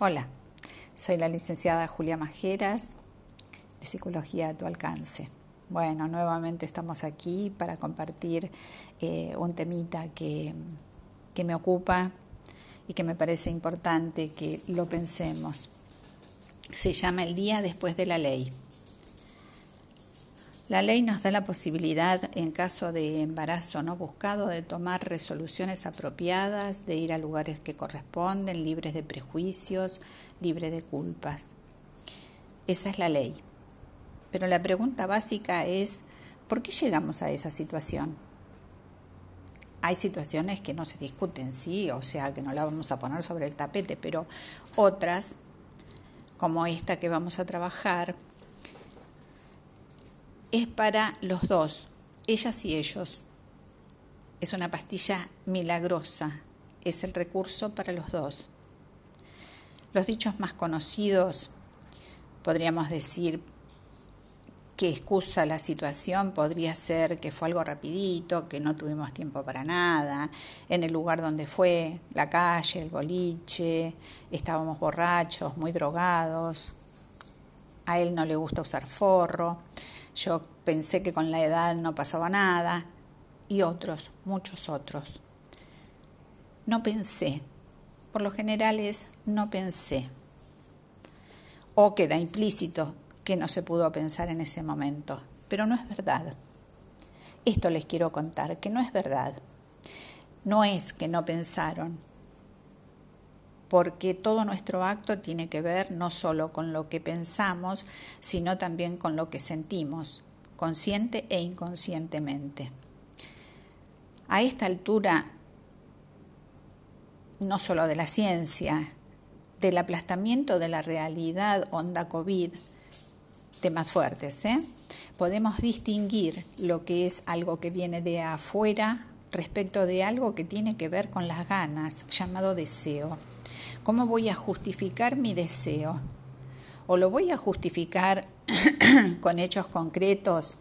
Hola, soy la licenciada Julia Majeras de Psicología a tu alcance. Bueno, nuevamente estamos aquí para compartir eh, un temita que, que me ocupa y que me parece importante que lo pensemos. Se llama El día después de la ley. La ley nos da la posibilidad, en caso de embarazo no buscado, de tomar resoluciones apropiadas, de ir a lugares que corresponden, libres de prejuicios, libres de culpas. Esa es la ley. Pero la pregunta básica es, ¿por qué llegamos a esa situación? Hay situaciones que no se discuten, sí, o sea, que no la vamos a poner sobre el tapete, pero otras, como esta que vamos a trabajar, es para los dos, ellas y ellos. Es una pastilla milagrosa, es el recurso para los dos. Los dichos más conocidos, podríamos decir que excusa la situación, podría ser que fue algo rapidito, que no tuvimos tiempo para nada, en el lugar donde fue, la calle, el boliche, estábamos borrachos, muy drogados, a él no le gusta usar forro, yo pensé que con la edad no pasaba nada y otros, muchos otros. No pensé, por lo general es no pensé. O queda implícito que no se pudo pensar en ese momento, pero no es verdad. Esto les quiero contar, que no es verdad. No es que no pensaron, porque todo nuestro acto tiene que ver no solo con lo que pensamos, sino también con lo que sentimos, consciente e inconscientemente. A esta altura, no solo de la ciencia, del aplastamiento de la realidad onda COVID, temas fuertes, ¿eh? podemos distinguir lo que es algo que viene de afuera respecto de algo que tiene que ver con las ganas, llamado deseo. ¿Cómo voy a justificar mi deseo? ¿O lo voy a justificar con hechos concretos?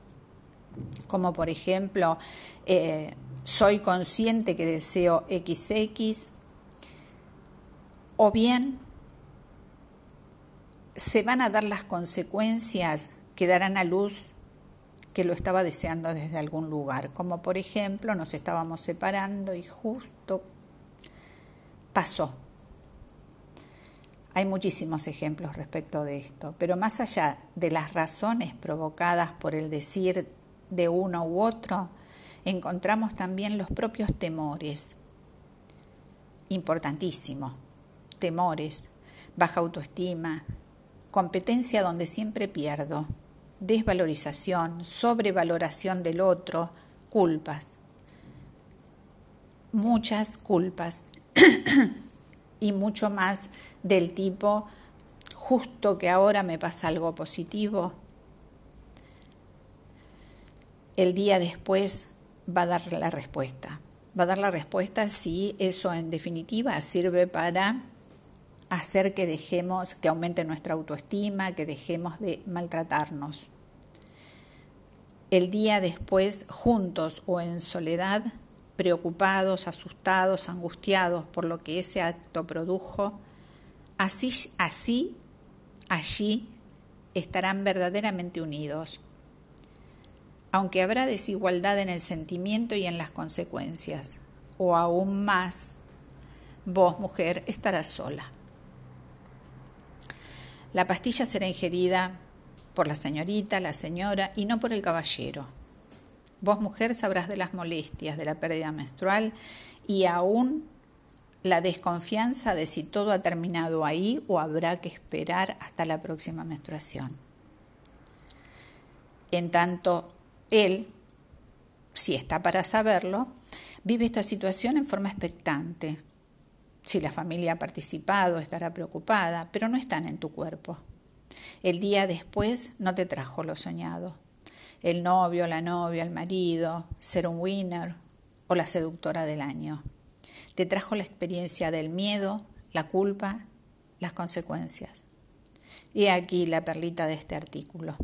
Como por ejemplo, eh, soy consciente que deseo XX, o bien se van a dar las consecuencias que darán a luz que lo estaba deseando desde algún lugar, como por ejemplo nos estábamos separando y justo pasó hay muchísimos ejemplos respecto de esto, pero más allá de las razones provocadas por el decir de uno u otro, encontramos también los propios temores. Importantísimo. Temores, baja autoestima, competencia donde siempre pierdo, desvalorización, sobrevaloración del otro, culpas. Muchas culpas y mucho más del tipo, justo que ahora me pasa algo positivo, el día después va a dar la respuesta. Va a dar la respuesta si eso en definitiva sirve para hacer que dejemos, que aumente nuestra autoestima, que dejemos de maltratarnos. El día después, juntos o en soledad, preocupados, asustados, angustiados por lo que ese acto produjo, así, así, allí estarán verdaderamente unidos, aunque habrá desigualdad en el sentimiento y en las consecuencias, o aún más, vos, mujer, estarás sola. La pastilla será ingerida por la señorita, la señora y no por el caballero. Vos, mujer, sabrás de las molestias de la pérdida menstrual y aún la desconfianza de si todo ha terminado ahí o habrá que esperar hasta la próxima menstruación. En tanto, él, si está para saberlo, vive esta situación en forma expectante. Si la familia ha participado, estará preocupada, pero no están en tu cuerpo. El día después no te trajo lo soñado el novio, la novia, el marido, ser un winner o la seductora del año. Te trajo la experiencia del miedo, la culpa, las consecuencias. Y aquí la perlita de este artículo.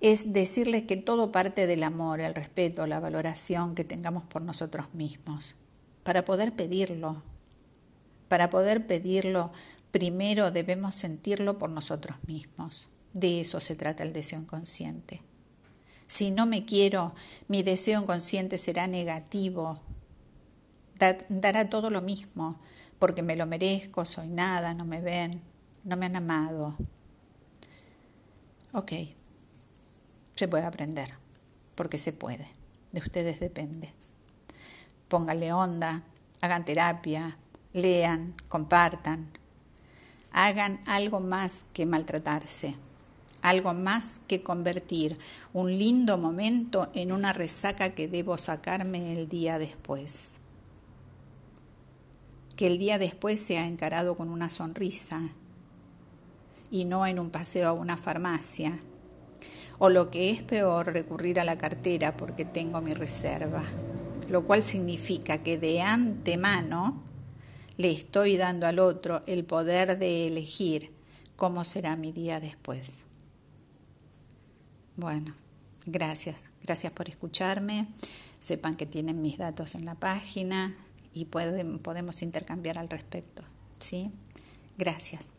Es decirle que todo parte del amor, el respeto, la valoración que tengamos por nosotros mismos, para poder pedirlo, para poder pedirlo primero debemos sentirlo por nosotros mismos. De eso se trata el deseo inconsciente. Si no me quiero, mi deseo inconsciente será negativo, dará todo lo mismo, porque me lo merezco, soy nada, no me ven, no me han amado. Ok, se puede aprender, porque se puede, de ustedes depende. Pónganle onda, hagan terapia, lean, compartan, hagan algo más que maltratarse, algo más que convertir un lindo momento en una resaca que debo sacarme el día después. Que el día después sea encarado con una sonrisa y no en un paseo a una farmacia, o lo que es peor, recurrir a la cartera porque tengo mi reserva, lo cual significa que de antemano le estoy dando al otro el poder de elegir cómo será mi día después. Bueno, gracias, gracias por escucharme. Sepan que tienen mis datos en la página y podemos intercambiar al respecto. ¿sí? Gracias.